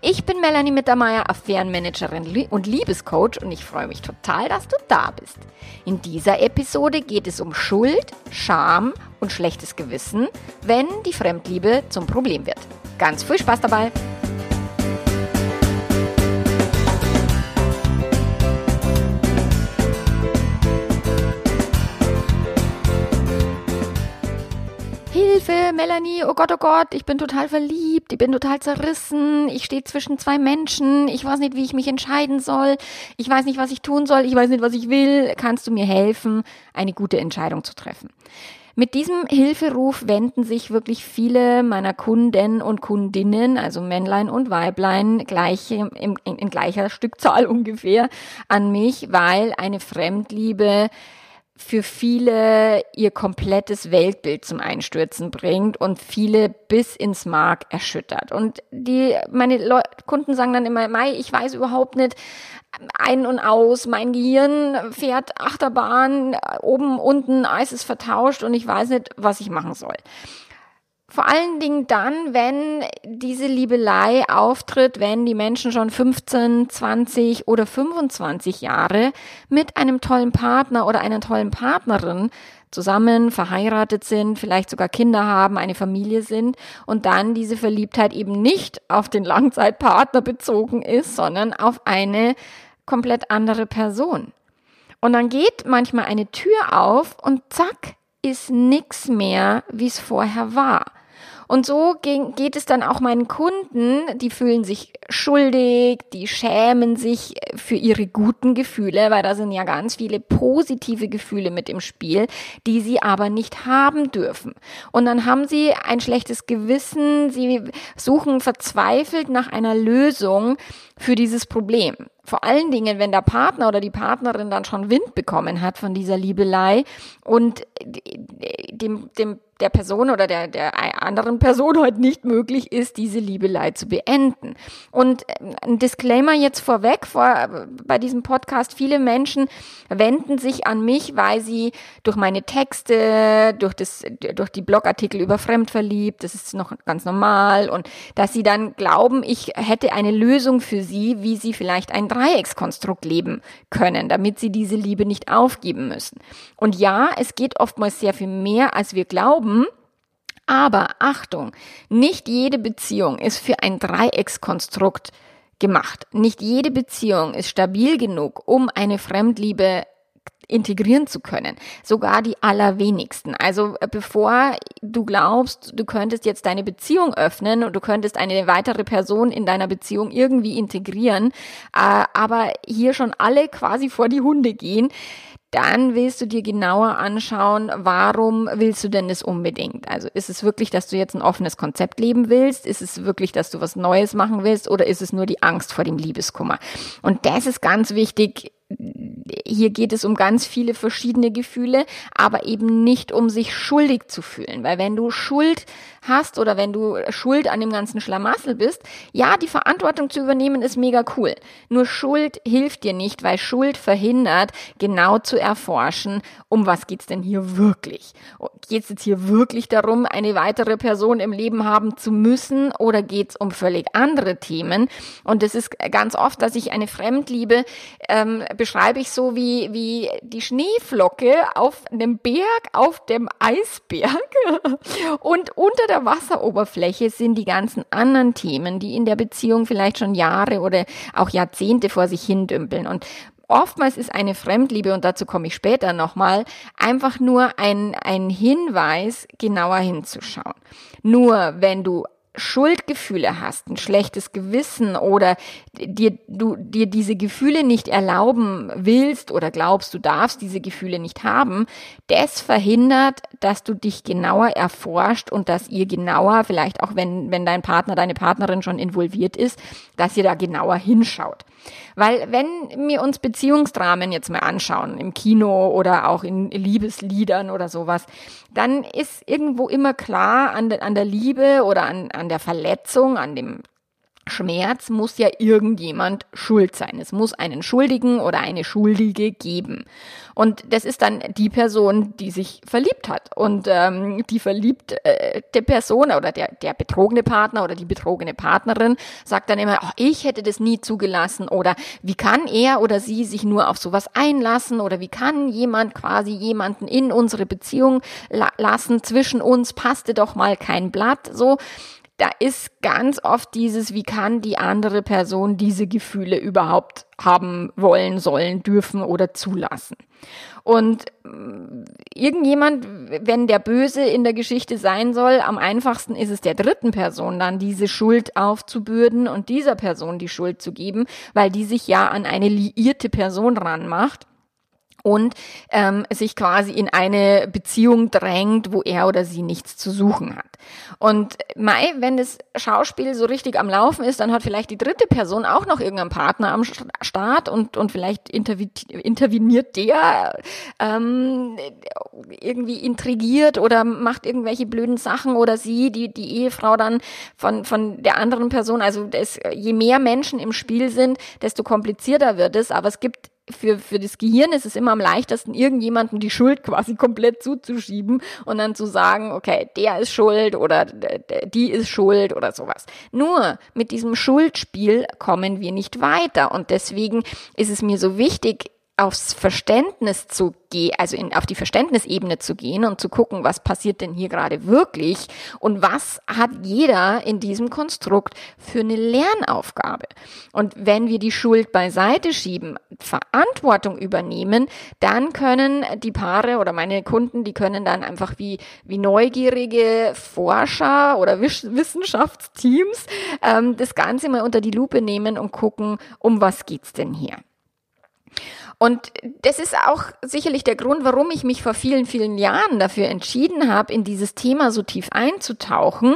Ich bin Melanie Mittermeier, Affärenmanagerin und Liebescoach und ich freue mich total, dass du da bist. In dieser Episode geht es um Schuld, Scham und schlechtes Gewissen, wenn die Fremdliebe zum Problem wird. Ganz viel Spaß dabei! Hilfe, Melanie, oh Gott, oh Gott, ich bin total verliebt, ich bin total zerrissen, ich stehe zwischen zwei Menschen, ich weiß nicht, wie ich mich entscheiden soll, ich weiß nicht, was ich tun soll, ich weiß nicht, was ich will, kannst du mir helfen, eine gute Entscheidung zu treffen? Mit diesem Hilferuf wenden sich wirklich viele meiner Kunden und Kundinnen, also Männlein und Weiblein, gleich in, in, in gleicher Stückzahl ungefähr an mich, weil eine Fremdliebe für viele ihr komplettes Weltbild zum Einstürzen bringt und viele bis ins Mark erschüttert. Und die, meine Le Kunden sagen dann immer, Mai, ich weiß überhaupt nicht ein und aus, mein Gehirn fährt Achterbahn, oben, unten, Eis ist vertauscht und ich weiß nicht, was ich machen soll. Vor allen Dingen dann, wenn diese Liebelei auftritt, wenn die Menschen schon 15, 20 oder 25 Jahre mit einem tollen Partner oder einer tollen Partnerin zusammen verheiratet sind, vielleicht sogar Kinder haben, eine Familie sind und dann diese Verliebtheit eben nicht auf den Langzeitpartner bezogen ist, sondern auf eine komplett andere Person. Und dann geht manchmal eine Tür auf und zack, ist nix mehr, wie es vorher war. Und so geht es dann auch meinen Kunden, die fühlen sich schuldig, die schämen sich für ihre guten Gefühle, weil da sind ja ganz viele positive Gefühle mit im Spiel, die sie aber nicht haben dürfen. Und dann haben sie ein schlechtes Gewissen, sie suchen verzweifelt nach einer Lösung für dieses Problem. Vor allen Dingen, wenn der Partner oder die Partnerin dann schon Wind bekommen hat von dieser Liebelei und dem, dem der Person oder der, der anderen Person heute nicht möglich ist, diese Liebelei zu beenden. Und ähm, ein Disclaimer jetzt vorweg vor, bei diesem Podcast. Viele Menschen wenden sich an mich, weil sie durch meine Texte, durch das, durch die Blogartikel über Fremdverliebt, das ist noch ganz normal und dass sie dann glauben, ich hätte eine Lösung für sie, wie sie vielleicht ein Dreieckskonstrukt leben können, damit sie diese Liebe nicht aufgeben müssen. Und ja, es geht oftmals sehr viel mehr, als wir glauben. Aber Achtung, nicht jede Beziehung ist für ein Dreieckskonstrukt gemacht. Nicht jede Beziehung ist stabil genug, um eine Fremdliebe integrieren zu können. Sogar die allerwenigsten. Also äh, bevor du glaubst, du könntest jetzt deine Beziehung öffnen und du könntest eine weitere Person in deiner Beziehung irgendwie integrieren, äh, aber hier schon alle quasi vor die Hunde gehen, dann willst du dir genauer anschauen, warum willst du denn das unbedingt? Also ist es wirklich, dass du jetzt ein offenes Konzept leben willst? Ist es wirklich, dass du was Neues machen willst? Oder ist es nur die Angst vor dem Liebeskummer? Und das ist ganz wichtig, hier geht es um ganz viele verschiedene Gefühle, aber eben nicht um sich schuldig zu fühlen. Weil wenn du Schuld hast oder wenn du schuld an dem ganzen Schlamassel bist, ja, die Verantwortung zu übernehmen ist mega cool. Nur Schuld hilft dir nicht, weil Schuld verhindert, genau zu erforschen, um was geht's denn hier wirklich? Geht's jetzt hier wirklich darum, eine weitere Person im Leben haben zu müssen oder geht's um völlig andere Themen? Und es ist ganz oft, dass ich eine Fremdliebe ähm, beschreibe ich so wie, wie die Schneeflocke auf einem Berg, auf dem Eisberg. Und unter der Wasseroberfläche sind die ganzen anderen Themen, die in der Beziehung vielleicht schon Jahre oder auch Jahrzehnte vor sich hin dümpeln. Und oftmals ist eine Fremdliebe, und dazu komme ich später nochmal, einfach nur ein, ein Hinweis, genauer hinzuschauen. Nur wenn du Schuldgefühle hast, ein schlechtes Gewissen oder dir, du dir diese Gefühle nicht erlauben willst oder glaubst, du darfst diese Gefühle nicht haben, das verhindert, dass du dich genauer erforscht und dass ihr genauer, vielleicht auch wenn, wenn dein Partner, deine Partnerin schon involviert ist, dass ihr da genauer hinschaut. Weil wenn wir uns Beziehungsdramen jetzt mal anschauen, im Kino oder auch in Liebesliedern oder sowas, dann ist irgendwo immer klar an, de, an der Liebe oder an, an der Verletzung, an dem Schmerz muss ja irgendjemand schuld sein. Es muss einen Schuldigen oder eine Schuldige geben. Und das ist dann die Person, die sich verliebt hat. Und ähm, die verliebte äh, Person oder der, der betrogene Partner oder die betrogene Partnerin sagt dann immer, oh, ich hätte das nie zugelassen oder wie kann er oder sie sich nur auf sowas einlassen oder wie kann jemand quasi jemanden in unsere Beziehung la lassen, zwischen uns passte doch mal kein Blatt, so da ist ganz oft dieses, wie kann die andere Person diese Gefühle überhaupt haben wollen, sollen, dürfen oder zulassen. Und mm, irgendjemand, wenn der Böse in der Geschichte sein soll, am einfachsten ist es der dritten Person dann diese Schuld aufzubürden und dieser Person die Schuld zu geben, weil die sich ja an eine liierte Person ranmacht und ähm, sich quasi in eine Beziehung drängt, wo er oder sie nichts zu suchen hat. Und Mai, wenn das Schauspiel so richtig am Laufen ist, dann hat vielleicht die dritte Person auch noch irgendeinen Partner am Start und, und vielleicht interveniert der ähm, irgendwie intrigiert oder macht irgendwelche blöden Sachen oder sie, die, die Ehefrau dann von, von der anderen Person. Also das, je mehr Menschen im Spiel sind, desto komplizierter wird es. Aber es gibt für, für das Gehirn ist es immer am leichtesten, irgendjemandem die Schuld quasi komplett zuzuschieben und dann zu sagen, okay, der ist schuld oder die ist schuld oder sowas. Nur mit diesem Schuldspiel kommen wir nicht weiter und deswegen ist es mir so wichtig, aufs Verständnis zu gehen, also in, auf die Verständnisebene zu gehen und zu gucken, was passiert denn hier gerade wirklich und was hat jeder in diesem Konstrukt für eine Lernaufgabe. Und wenn wir die Schuld beiseite schieben, Verantwortung übernehmen, dann können die Paare oder meine Kunden, die können dann einfach wie, wie neugierige Forscher oder Wissenschaftsteams ähm, das Ganze mal unter die Lupe nehmen und gucken, um was geht's denn hier. Und das ist auch sicherlich der Grund, warum ich mich vor vielen, vielen Jahren dafür entschieden habe, in dieses Thema so tief einzutauchen,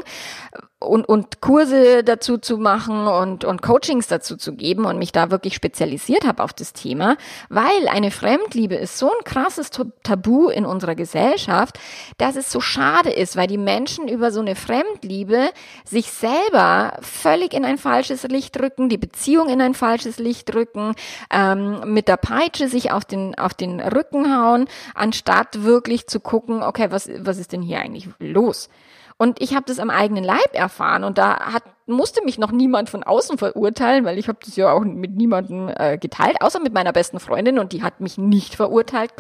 und, und Kurse dazu zu machen und, und Coachings dazu zu geben und mich da wirklich spezialisiert habe auf das Thema, weil eine Fremdliebe ist so ein krasses Tabu in unserer Gesellschaft, dass es so schade ist, weil die Menschen über so eine Fremdliebe sich selber völlig in ein falsches Licht drücken, die Beziehung in ein falsches Licht drücken, ähm, mit der Peitsche sich auf den, auf den Rücken hauen, anstatt wirklich zu gucken, okay, was, was ist denn hier eigentlich los? Und ich habe das am eigenen Leib erfahren und da hat, musste mich noch niemand von außen verurteilen, weil ich habe das ja auch mit niemandem äh, geteilt, außer mit meiner besten Freundin und die hat mich nicht verurteilt,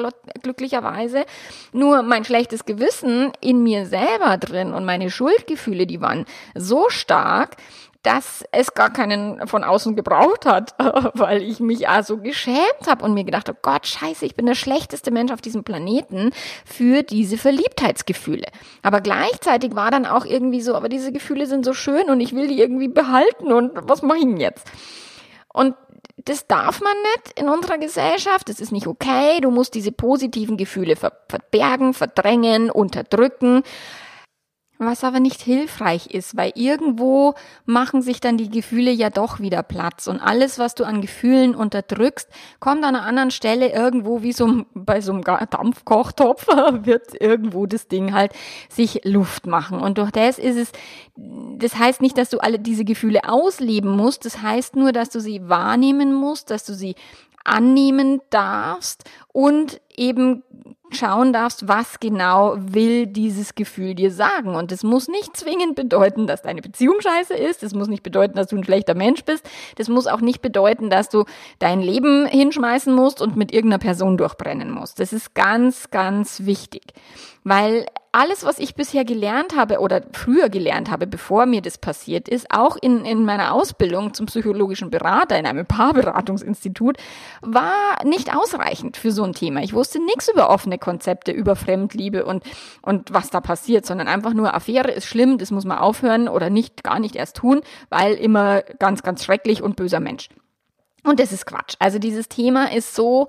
glücklicherweise. Nur mein schlechtes Gewissen in mir selber drin und meine Schuldgefühle, die waren so stark, dass es gar keinen von außen gebraucht hat, weil ich mich also geschämt habe und mir gedacht habe, Gott, scheiße, ich bin der schlechteste Mensch auf diesem Planeten für diese Verliebtheitsgefühle. Aber gleichzeitig war dann auch irgendwie so, aber diese Gefühle sind so schön und ich will die irgendwie behalten und was mache ich denn jetzt? Und das darf man nicht in unserer Gesellschaft. Das ist nicht okay. Du musst diese positiven Gefühle verbergen, verdrängen, unterdrücken was aber nicht hilfreich ist, weil irgendwo machen sich dann die Gefühle ja doch wieder Platz. Und alles, was du an Gefühlen unterdrückst, kommt an einer anderen Stelle irgendwo wie so bei so einem Dampfkochtopf wird irgendwo das Ding halt sich Luft machen. Und durch das ist es, das heißt nicht, dass du alle diese Gefühle ausleben musst, das heißt nur, dass du sie wahrnehmen musst, dass du sie annehmen darfst und eben schauen darfst, was genau will dieses Gefühl dir sagen. Und es muss nicht zwingend bedeuten, dass deine Beziehung scheiße ist. Es muss nicht bedeuten, dass du ein schlechter Mensch bist. Das muss auch nicht bedeuten, dass du dein Leben hinschmeißen musst und mit irgendeiner Person durchbrennen musst. Das ist ganz, ganz wichtig. Weil alles, was ich bisher gelernt habe oder früher gelernt habe, bevor mir das passiert ist, auch in, in meiner Ausbildung zum psychologischen Berater in einem Paarberatungsinstitut, war nicht ausreichend für so ein Thema. Ich wusste nichts über offene Konzepte über Fremdliebe und, und was da passiert, sondern einfach nur Affäre ist schlimm, das muss man aufhören oder nicht, gar nicht erst tun, weil immer ganz, ganz schrecklich und böser Mensch. Und das ist Quatsch. Also dieses Thema ist so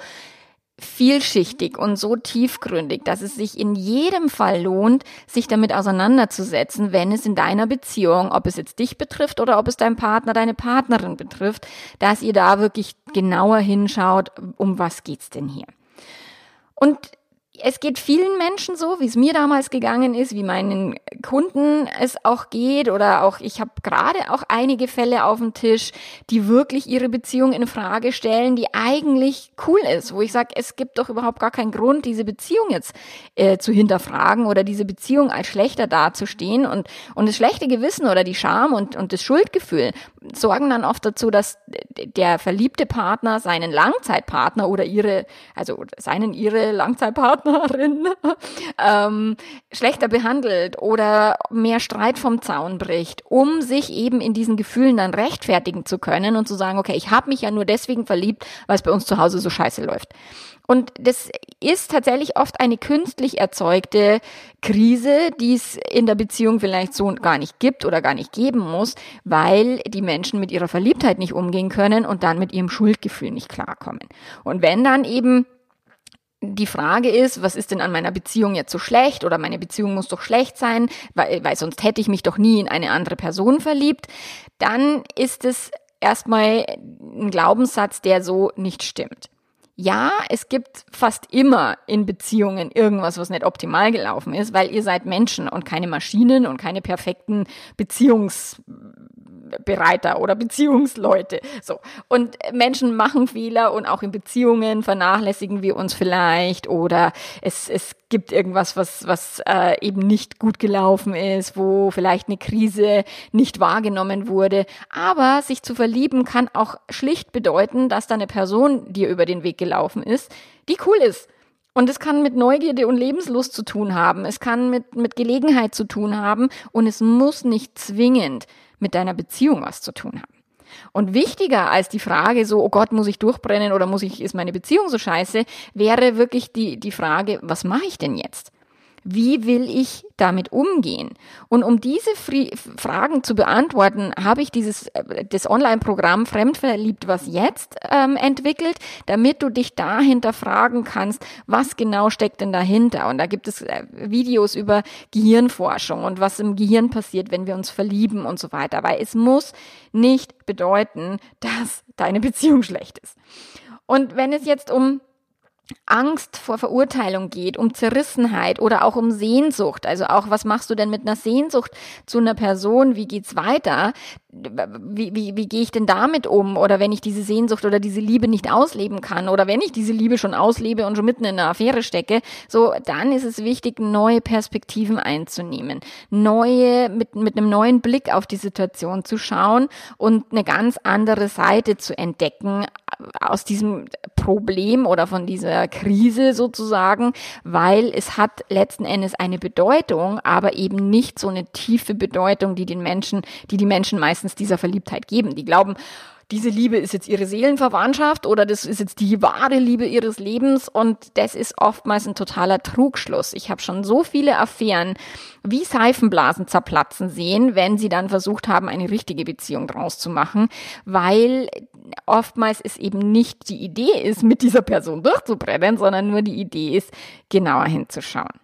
vielschichtig und so tiefgründig, dass es sich in jedem Fall lohnt, sich damit auseinanderzusetzen, wenn es in deiner Beziehung, ob es jetzt dich betrifft oder ob es dein Partner, deine Partnerin betrifft, dass ihr da wirklich genauer hinschaut, um was geht's denn hier. Und es geht vielen Menschen so, wie es mir damals gegangen ist, wie meinen Kunden es auch geht oder auch ich habe gerade auch einige Fälle auf dem Tisch, die wirklich ihre Beziehung in Frage stellen, die eigentlich cool ist, wo ich sage, es gibt doch überhaupt gar keinen Grund, diese Beziehung jetzt äh, zu hinterfragen oder diese Beziehung als schlechter dazustehen und und das schlechte Gewissen oder die Scham und und das Schuldgefühl sorgen dann oft dazu, dass der verliebte Partner seinen Langzeitpartner oder ihre also seinen ihre Langzeitpartner Partnerin ähm, schlechter behandelt oder mehr Streit vom Zaun bricht, um sich eben in diesen Gefühlen dann rechtfertigen zu können und zu sagen, okay, ich habe mich ja nur deswegen verliebt, weil es bei uns zu Hause so scheiße läuft. Und das ist tatsächlich oft eine künstlich erzeugte Krise, die es in der Beziehung vielleicht so gar nicht gibt oder gar nicht geben muss, weil die Menschen mit ihrer Verliebtheit nicht umgehen können und dann mit ihrem Schuldgefühl nicht klarkommen. Und wenn dann eben die Frage ist, was ist denn an meiner Beziehung jetzt so schlecht oder meine Beziehung muss doch schlecht sein, weil, weil sonst hätte ich mich doch nie in eine andere Person verliebt, dann ist es erstmal ein Glaubenssatz, der so nicht stimmt. Ja, es gibt fast immer in Beziehungen irgendwas, was nicht optimal gelaufen ist, weil ihr seid Menschen und keine Maschinen und keine perfekten Beziehungs Bereiter oder Beziehungsleute. So. Und Menschen machen Fehler und auch in Beziehungen vernachlässigen wir uns vielleicht oder es, es gibt irgendwas, was, was äh, eben nicht gut gelaufen ist, wo vielleicht eine Krise nicht wahrgenommen wurde. Aber sich zu verlieben kann auch schlicht bedeuten, dass da eine Person dir über den Weg gelaufen ist, die cool ist. Und es kann mit Neugierde und Lebenslust zu tun haben. Es kann mit, mit Gelegenheit zu tun haben. Und es muss nicht zwingend mit deiner Beziehung was zu tun haben. Und wichtiger als die Frage so, oh Gott, muss ich durchbrennen oder muss ich, ist meine Beziehung so scheiße, wäre wirklich die, die Frage, was mache ich denn jetzt? Wie will ich damit umgehen? Und um diese Fri Fragen zu beantworten, habe ich dieses äh, das Online-Programm Fremdverliebt was jetzt ähm, entwickelt, damit du dich dahinter fragen kannst, was genau steckt denn dahinter? Und da gibt es äh, Videos über Gehirnforschung und was im Gehirn passiert, wenn wir uns verlieben und so weiter. Weil es muss nicht bedeuten, dass deine Beziehung schlecht ist. Und wenn es jetzt um Angst vor Verurteilung geht, um Zerrissenheit oder auch um Sehnsucht. Also auch, was machst du denn mit einer Sehnsucht zu einer Person? Wie geht's weiter? Wie, wie, wie gehe ich denn damit um? Oder wenn ich diese Sehnsucht oder diese Liebe nicht ausleben kann oder wenn ich diese Liebe schon auslebe und schon mitten in einer Affäre stecke, so, dann ist es wichtig, neue Perspektiven einzunehmen, neue, mit, mit einem neuen Blick auf die Situation zu schauen und eine ganz andere Seite zu entdecken aus diesem Problem oder von dieser Krise sozusagen, weil es hat letzten Endes eine Bedeutung, aber eben nicht so eine tiefe Bedeutung, die den Menschen, die die Menschen meistens dieser Verliebtheit geben. Die glauben, diese Liebe ist jetzt ihre Seelenverwandtschaft oder das ist jetzt die wahre Liebe ihres Lebens und das ist oftmals ein totaler Trugschluss. Ich habe schon so viele Affären wie Seifenblasen zerplatzen sehen, wenn sie dann versucht haben, eine richtige Beziehung draus zu machen, weil oftmals es eben nicht die Idee ist, mit dieser Person durchzubrennen, sondern nur die Idee ist, genauer hinzuschauen.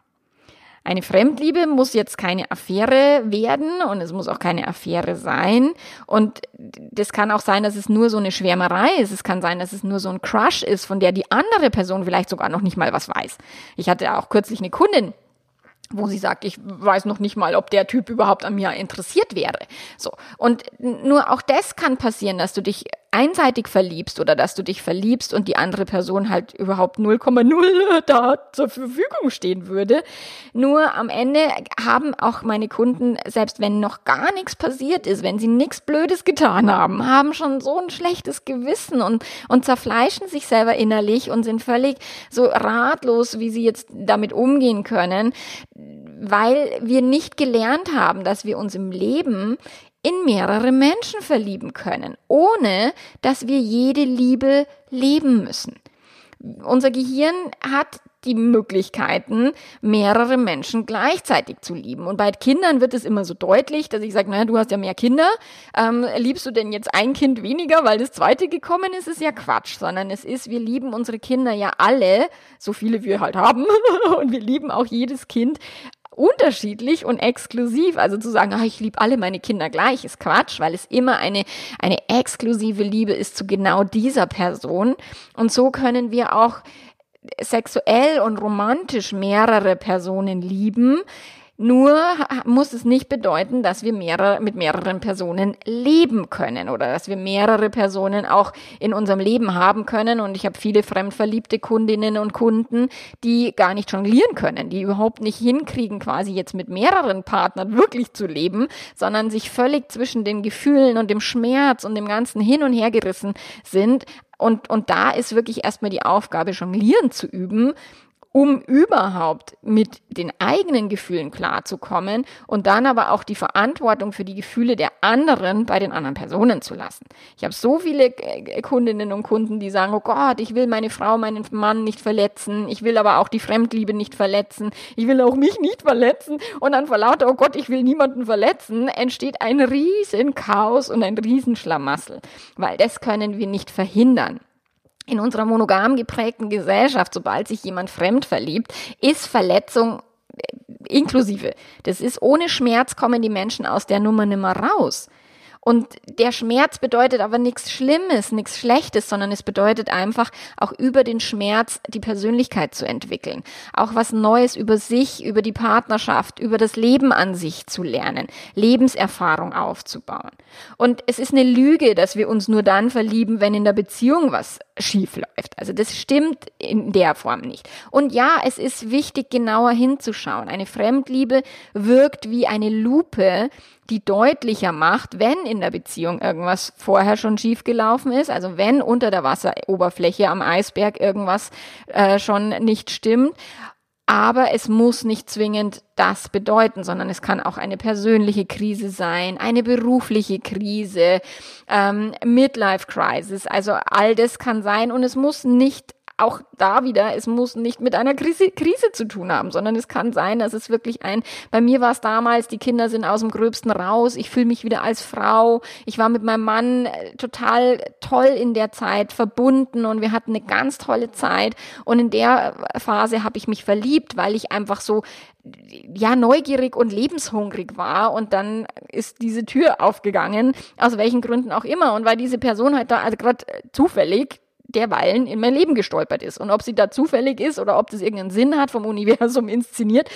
Eine Fremdliebe muss jetzt keine Affäre werden und es muss auch keine Affäre sein. Und das kann auch sein, dass es nur so eine Schwärmerei ist. Es kann sein, dass es nur so ein Crush ist, von der die andere Person vielleicht sogar noch nicht mal was weiß. Ich hatte auch kürzlich eine Kundin, wo sie sagt, ich weiß noch nicht mal, ob der Typ überhaupt an mir interessiert wäre. So. Und nur auch das kann passieren, dass du dich einseitig verliebst oder dass du dich verliebst und die andere Person halt überhaupt 0,0 da zur Verfügung stehen würde. Nur am Ende haben auch meine Kunden, selbst wenn noch gar nichts passiert ist, wenn sie nichts Blödes getan haben, haben schon so ein schlechtes Gewissen und, und zerfleischen sich selber innerlich und sind völlig so ratlos, wie sie jetzt damit umgehen können, weil wir nicht gelernt haben, dass wir uns im Leben in mehrere Menschen verlieben können, ohne dass wir jede Liebe leben müssen. Unser Gehirn hat die Möglichkeiten, mehrere Menschen gleichzeitig zu lieben. Und bei Kindern wird es immer so deutlich, dass ich sage, naja, du hast ja mehr Kinder, ähm, liebst du denn jetzt ein Kind weniger, weil das zweite gekommen ist, ist ja Quatsch, sondern es ist, wir lieben unsere Kinder ja alle, so viele wir halt haben, und wir lieben auch jedes Kind unterschiedlich und exklusiv. Also zu sagen, ach, ich liebe alle meine Kinder gleich, ist Quatsch, weil es immer eine, eine exklusive Liebe ist zu genau dieser Person. Und so können wir auch sexuell und romantisch mehrere Personen lieben, nur muss es nicht bedeuten, dass wir mehrere, mit mehreren Personen leben können oder dass wir mehrere Personen auch in unserem Leben haben können. Und ich habe viele fremdverliebte Kundinnen und Kunden, die gar nicht jonglieren können, die überhaupt nicht hinkriegen, quasi jetzt mit mehreren Partnern wirklich zu leben, sondern sich völlig zwischen den Gefühlen und dem Schmerz und dem Ganzen hin und her gerissen sind. Und, und da ist wirklich erstmal die Aufgabe, jonglieren zu üben um überhaupt mit den eigenen Gefühlen klarzukommen und dann aber auch die Verantwortung für die Gefühle der anderen bei den anderen Personen zu lassen. Ich habe so viele äh, Kundinnen und Kunden, die sagen, oh Gott, ich will meine Frau, meinen Mann nicht verletzen, ich will aber auch die Fremdliebe nicht verletzen, ich will auch mich nicht verletzen. Und dann vor lauter, oh Gott, ich will niemanden verletzen, entsteht ein riesen Chaos und ein riesen Schlamassel, weil das können wir nicht verhindern in unserer monogam geprägten Gesellschaft, sobald sich jemand fremd verliebt, ist Verletzung äh, inklusive. Das ist ohne Schmerz kommen die Menschen aus der Nummer nimmer raus. Und der Schmerz bedeutet aber nichts Schlimmes, nichts Schlechtes, sondern es bedeutet einfach auch über den Schmerz die Persönlichkeit zu entwickeln. Auch was Neues über sich, über die Partnerschaft, über das Leben an sich zu lernen, Lebenserfahrung aufzubauen. Und es ist eine Lüge, dass wir uns nur dann verlieben, wenn in der Beziehung was schief läuft. Also das stimmt in der Form nicht. Und ja, es ist wichtig, genauer hinzuschauen. Eine Fremdliebe wirkt wie eine Lupe, die deutlicher macht, wenn in der Beziehung irgendwas vorher schon schief gelaufen ist, also wenn unter der Wasseroberfläche am Eisberg irgendwas äh, schon nicht stimmt. Aber es muss nicht zwingend das bedeuten, sondern es kann auch eine persönliche Krise sein, eine berufliche Krise, ähm, Midlife Crisis. Also all das kann sein und es muss nicht auch da wieder, es muss nicht mit einer Krise, Krise zu tun haben, sondern es kann sein, dass es wirklich ein, bei mir war es damals, die Kinder sind aus dem Gröbsten raus, ich fühle mich wieder als Frau, ich war mit meinem Mann äh, total toll in der Zeit verbunden und wir hatten eine ganz tolle Zeit und in der Phase habe ich mich verliebt, weil ich einfach so ja neugierig und lebenshungrig war und dann ist diese Tür aufgegangen, aus welchen Gründen auch immer und weil diese Person halt da also gerade zufällig derweilen in mein Leben gestolpert ist. Und ob sie da zufällig ist oder ob das irgendeinen Sinn hat, vom Universum inszeniert,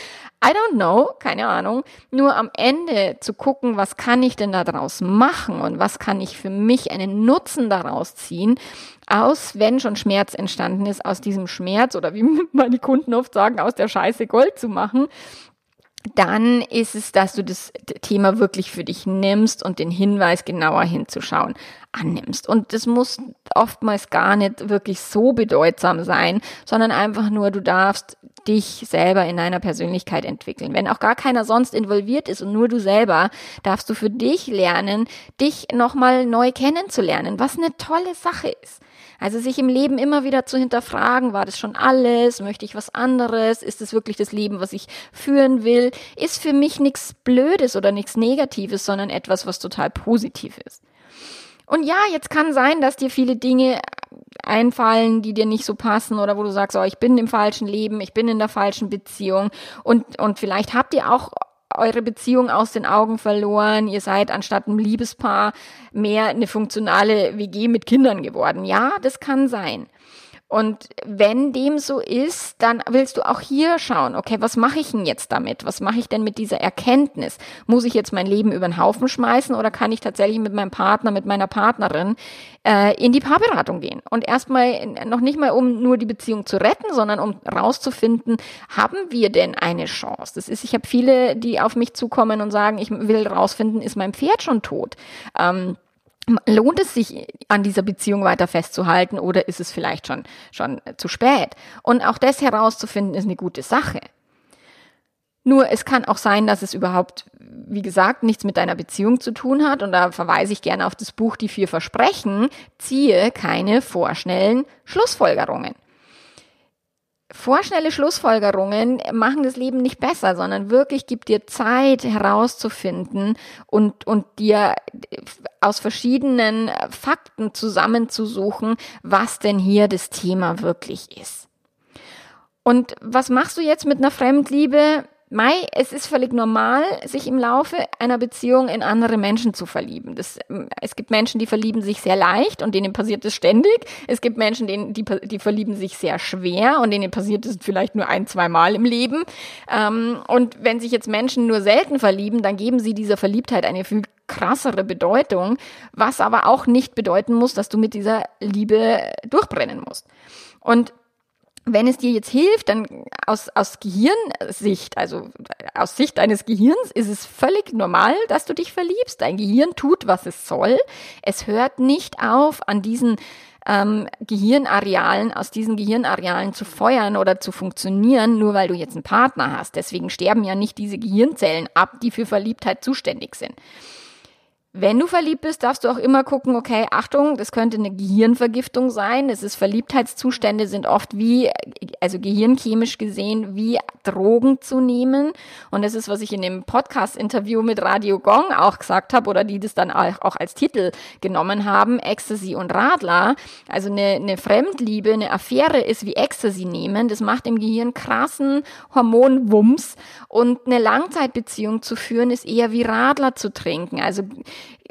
I don't know, keine Ahnung. Nur am Ende zu gucken, was kann ich denn daraus machen und was kann ich für mich einen Nutzen daraus ziehen, aus, wenn schon Schmerz entstanden ist, aus diesem Schmerz oder wie meine Kunden oft sagen, aus der Scheiße Gold zu machen dann ist es, dass du das Thema wirklich für dich nimmst und den Hinweis genauer hinzuschauen annimmst. Und das muss oftmals gar nicht wirklich so bedeutsam sein, sondern einfach nur, du darfst dich selber in deiner Persönlichkeit entwickeln. Wenn auch gar keiner sonst involviert ist und nur du selber, darfst du für dich lernen, dich nochmal neu kennenzulernen, was eine tolle Sache ist. Also sich im Leben immer wieder zu hinterfragen, war das schon alles? Möchte ich was anderes? Ist es wirklich das Leben, was ich führen will? Ist für mich nichts Blödes oder nichts Negatives, sondern etwas, was total positiv ist. Und ja, jetzt kann sein, dass dir viele Dinge einfallen, die dir nicht so passen oder wo du sagst, oh, ich bin im falschen Leben, ich bin in der falschen Beziehung und, und vielleicht habt ihr auch eure Beziehung aus den Augen verloren. Ihr seid anstatt ein Liebespaar mehr eine funktionale WG mit Kindern geworden. Ja, das kann sein. Und wenn dem so ist, dann willst du auch hier schauen, okay, was mache ich denn jetzt damit? Was mache ich denn mit dieser Erkenntnis? Muss ich jetzt mein Leben über den Haufen schmeißen oder kann ich tatsächlich mit meinem Partner, mit meiner Partnerin äh, in die Paarberatung gehen? Und erstmal noch nicht mal, um nur die Beziehung zu retten, sondern um rauszufinden, haben wir denn eine Chance? Das ist, ich habe viele, die auf mich zukommen und sagen, ich will rausfinden, ist mein Pferd schon tot? Ähm, Lohnt es sich, an dieser Beziehung weiter festzuhalten oder ist es vielleicht schon, schon zu spät? Und auch das herauszufinden ist eine gute Sache. Nur es kann auch sein, dass es überhaupt, wie gesagt, nichts mit deiner Beziehung zu tun hat. Und da verweise ich gerne auf das Buch Die vier Versprechen. Ziehe keine vorschnellen Schlussfolgerungen. Vorschnelle Schlussfolgerungen machen das Leben nicht besser, sondern wirklich gibt dir Zeit herauszufinden und, und dir aus verschiedenen Fakten zusammenzusuchen, was denn hier das Thema wirklich ist. Und was machst du jetzt mit einer Fremdliebe? Mai, es ist völlig normal, sich im Laufe einer Beziehung in andere Menschen zu verlieben. Das, ähm, es gibt Menschen, die verlieben sich sehr leicht und denen passiert es ständig. Es gibt Menschen, denen, die, die verlieben sich sehr schwer und denen passiert es vielleicht nur ein, zwei Mal im Leben. Ähm, und wenn sich jetzt Menschen nur selten verlieben, dann geben sie dieser Verliebtheit eine viel krassere Bedeutung, was aber auch nicht bedeuten muss, dass du mit dieser Liebe durchbrennen musst. Und wenn es dir jetzt hilft, dann aus, aus Gehirnsicht, also aus Sicht deines Gehirns, ist es völlig normal, dass du dich verliebst. Dein Gehirn tut, was es soll. Es hört nicht auf, an diesen ähm, Gehirnarealen, aus diesen Gehirnarealen zu feuern oder zu funktionieren, nur weil du jetzt einen Partner hast. Deswegen sterben ja nicht diese Gehirnzellen ab, die für Verliebtheit zuständig sind. Wenn du verliebt bist, darfst du auch immer gucken, okay, Achtung, das könnte eine Gehirnvergiftung sein. Es ist Verliebtheitszustände sind oft wie, also gehirnchemisch gesehen, wie Drogen zu nehmen. Und das ist, was ich in dem Podcast-Interview mit Radio Gong auch gesagt habe oder die das dann auch als Titel genommen haben, Ecstasy und Radler. Also eine, eine Fremdliebe, eine Affäre ist wie Ecstasy nehmen. Das macht im Gehirn krassen Hormonwumms. Und eine Langzeitbeziehung zu führen ist eher wie Radler zu trinken. Also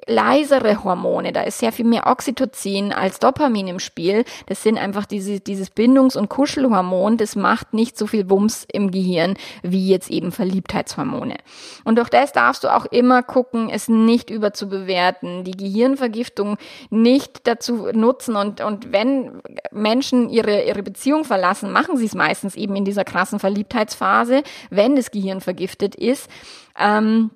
leisere Hormone. Da ist sehr viel mehr Oxytocin als Dopamin im Spiel. Das sind einfach diese, dieses Bindungs- und Kuschelhormon. Das macht nicht so viel Wumms im Gehirn wie jetzt eben Verliebtheitshormone. Und durch das darfst du auch immer gucken, es nicht überzubewerten, die Gehirnvergiftung nicht dazu nutzen. Und, und wenn Menschen ihre, ihre Beziehung verlassen, machen sie es meistens eben in dieser krassen Verliebtheitsphase, wenn das Gehirn vergiftet ist. Ähm,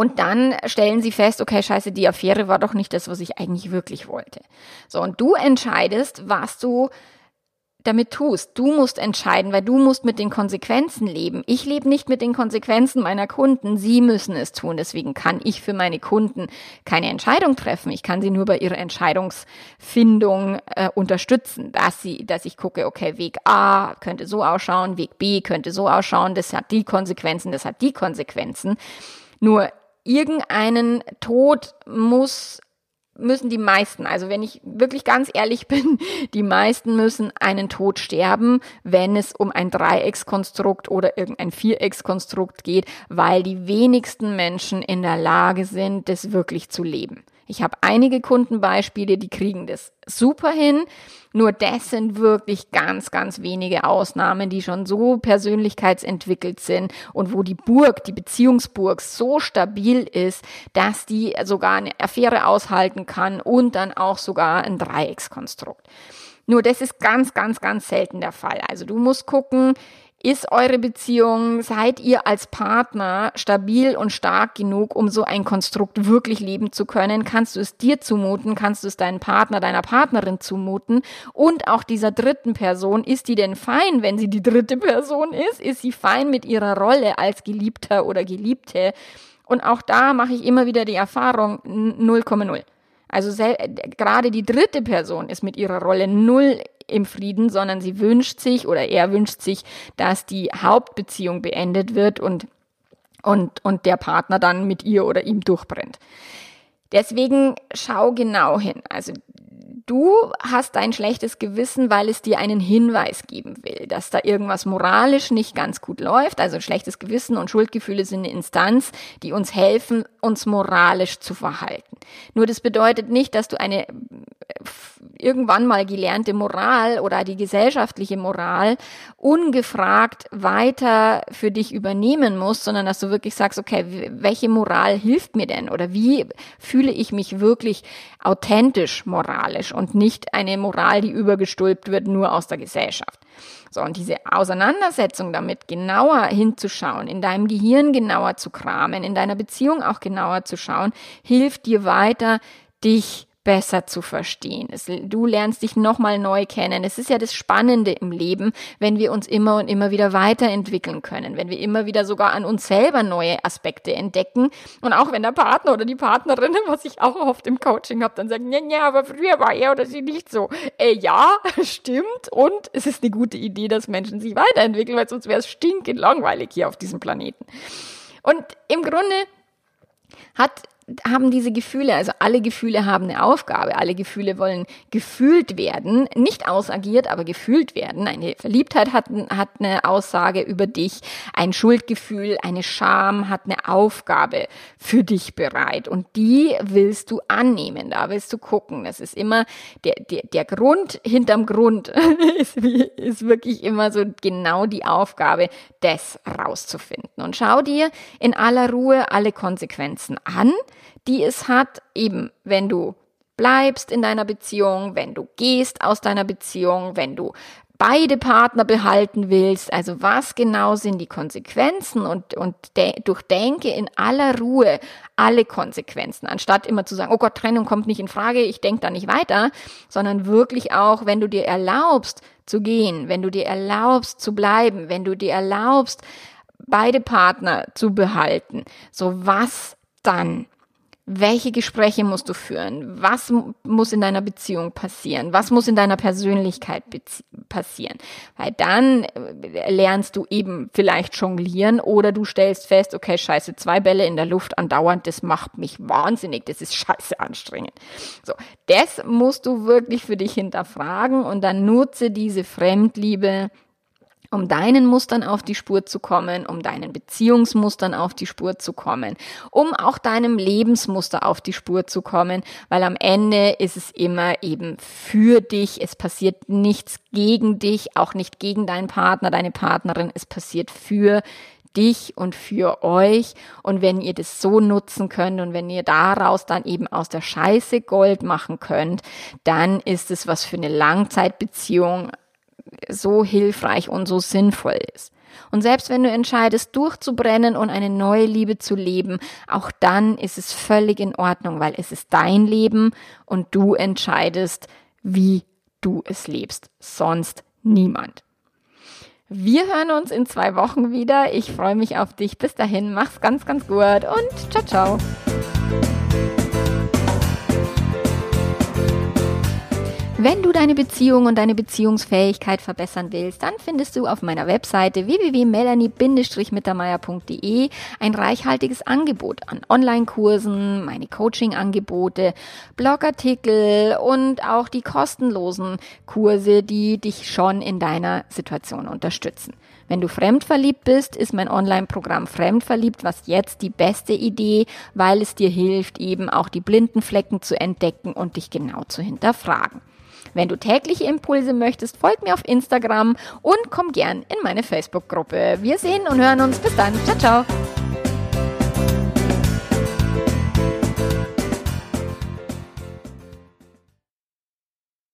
und dann stellen sie fest, okay, scheiße, die Affäre war doch nicht das, was ich eigentlich wirklich wollte. So, und du entscheidest, was du damit tust. Du musst entscheiden, weil du musst mit den Konsequenzen leben. Ich lebe nicht mit den Konsequenzen meiner Kunden. Sie müssen es tun. Deswegen kann ich für meine Kunden keine Entscheidung treffen. Ich kann sie nur bei ihrer Entscheidungsfindung äh, unterstützen, dass sie, dass ich gucke, okay, Weg A könnte so ausschauen, Weg B könnte so ausschauen. Das hat die Konsequenzen, das hat die Konsequenzen. Nur irgendeinen Tod muss müssen die meisten, also wenn ich wirklich ganz ehrlich bin, die meisten müssen einen Tod sterben, wenn es um ein Dreieckskonstrukt oder irgendein Viereckskonstrukt geht, weil die wenigsten Menschen in der Lage sind, das wirklich zu leben. Ich habe einige Kundenbeispiele, die kriegen das super hin. Nur das sind wirklich ganz, ganz wenige Ausnahmen, die schon so persönlichkeitsentwickelt sind und wo die Burg, die Beziehungsburg so stabil ist, dass die sogar eine Affäre aushalten kann und dann auch sogar ein Dreieckskonstrukt. Nur das ist ganz, ganz, ganz selten der Fall. Also du musst gucken, ist eure Beziehung, seid ihr als Partner stabil und stark genug, um so ein Konstrukt wirklich leben zu können? Kannst du es dir zumuten? Kannst du es deinem Partner, deiner Partnerin zumuten? Und auch dieser dritten Person, ist die denn fein, wenn sie die dritte Person ist? Ist sie fein mit ihrer Rolle als Geliebter oder Geliebte? Und auch da mache ich immer wieder die Erfahrung 0,0. Also gerade die dritte Person ist mit ihrer Rolle null im Frieden, sondern sie wünscht sich oder er wünscht sich, dass die Hauptbeziehung beendet wird und, und, und der Partner dann mit ihr oder ihm durchbrennt. Deswegen schau genau hin. Also du hast ein schlechtes Gewissen, weil es dir einen Hinweis geben will, dass da irgendwas moralisch nicht ganz gut läuft. Also schlechtes Gewissen und Schuldgefühle sind eine Instanz, die uns helfen, uns moralisch zu verhalten. Nur das bedeutet nicht, dass du eine irgendwann mal gelernte Moral oder die gesellschaftliche Moral ungefragt weiter für dich übernehmen musst, sondern dass du wirklich sagst, okay, welche Moral hilft mir denn oder wie fühle ich mich wirklich authentisch moralisch und nicht eine Moral, die übergestülpt wird nur aus der Gesellschaft. So, und diese Auseinandersetzung damit genauer hinzuschauen, in deinem Gehirn genauer zu kramen, in deiner Beziehung auch genauer zu schauen, hilft dir weiter, dich besser zu verstehen. Es, du lernst dich nochmal neu kennen. Es ist ja das Spannende im Leben, wenn wir uns immer und immer wieder weiterentwickeln können, wenn wir immer wieder sogar an uns selber neue Aspekte entdecken. Und auch wenn der Partner oder die Partnerin, was ich auch oft im Coaching habe, dann sagen, ja, ja, aber früher war er oder sie nicht so. Äh, ja, stimmt. Und es ist eine gute Idee, dass Menschen sich weiterentwickeln, weil sonst wäre es stinkend langweilig hier auf diesem Planeten. Und im Grunde hat haben diese Gefühle, also alle Gefühle haben eine Aufgabe, alle Gefühle wollen gefühlt werden, nicht ausagiert, aber gefühlt werden. Eine Verliebtheit hat, hat eine Aussage über dich, ein Schuldgefühl, eine Scham hat eine Aufgabe für dich bereit und die willst du annehmen, da willst du gucken. Das ist immer der, der, der Grund hinterm Grund ist, ist wirklich immer so genau die Aufgabe, das rauszufinden. Und schau dir in aller Ruhe alle Konsequenzen an die es hat, eben wenn du bleibst in deiner Beziehung, wenn du gehst aus deiner Beziehung, wenn du beide Partner behalten willst, also was genau sind die Konsequenzen? Und, und durchdenke in aller Ruhe alle Konsequenzen, anstatt immer zu sagen, oh Gott, Trennung kommt nicht in Frage, ich denke da nicht weiter, sondern wirklich auch, wenn du dir erlaubst zu gehen, wenn du dir erlaubst zu bleiben, wenn du dir erlaubst, beide Partner zu behalten, so was dann? Welche Gespräche musst du führen? Was muss in deiner Beziehung passieren? Was muss in deiner Persönlichkeit passieren? Weil dann äh, lernst du eben vielleicht jonglieren oder du stellst fest, okay, scheiße, zwei Bälle in der Luft andauernd, das macht mich wahnsinnig, das ist scheiße anstrengend. So, das musst du wirklich für dich hinterfragen und dann nutze diese Fremdliebe um deinen Mustern auf die Spur zu kommen, um deinen Beziehungsmustern auf die Spur zu kommen, um auch deinem Lebensmuster auf die Spur zu kommen, weil am Ende ist es immer eben für dich, es passiert nichts gegen dich, auch nicht gegen deinen Partner, deine Partnerin, es passiert für dich und für euch. Und wenn ihr das so nutzen könnt und wenn ihr daraus dann eben aus der Scheiße Gold machen könnt, dann ist es was für eine Langzeitbeziehung so hilfreich und so sinnvoll ist. Und selbst wenn du entscheidest, durchzubrennen und eine neue Liebe zu leben, auch dann ist es völlig in Ordnung, weil es ist dein Leben und du entscheidest, wie du es lebst. Sonst niemand. Wir hören uns in zwei Wochen wieder. Ich freue mich auf dich. Bis dahin, mach's ganz, ganz gut und ciao, ciao. Wenn du deine Beziehung und deine Beziehungsfähigkeit verbessern willst, dann findest du auf meiner Webseite www.melanie-mittermeier.de ein reichhaltiges Angebot an Online-Kursen, meine Coaching-Angebote, Blogartikel und auch die kostenlosen Kurse, die dich schon in deiner Situation unterstützen. Wenn du fremdverliebt bist, ist mein Online-Programm Fremdverliebt was jetzt die beste Idee, weil es dir hilft, eben auch die blinden Flecken zu entdecken und dich genau zu hinterfragen. Wenn du tägliche Impulse möchtest, folg mir auf Instagram und komm gern in meine Facebook-Gruppe. Wir sehen und hören uns. Bis dann. Ciao, ciao.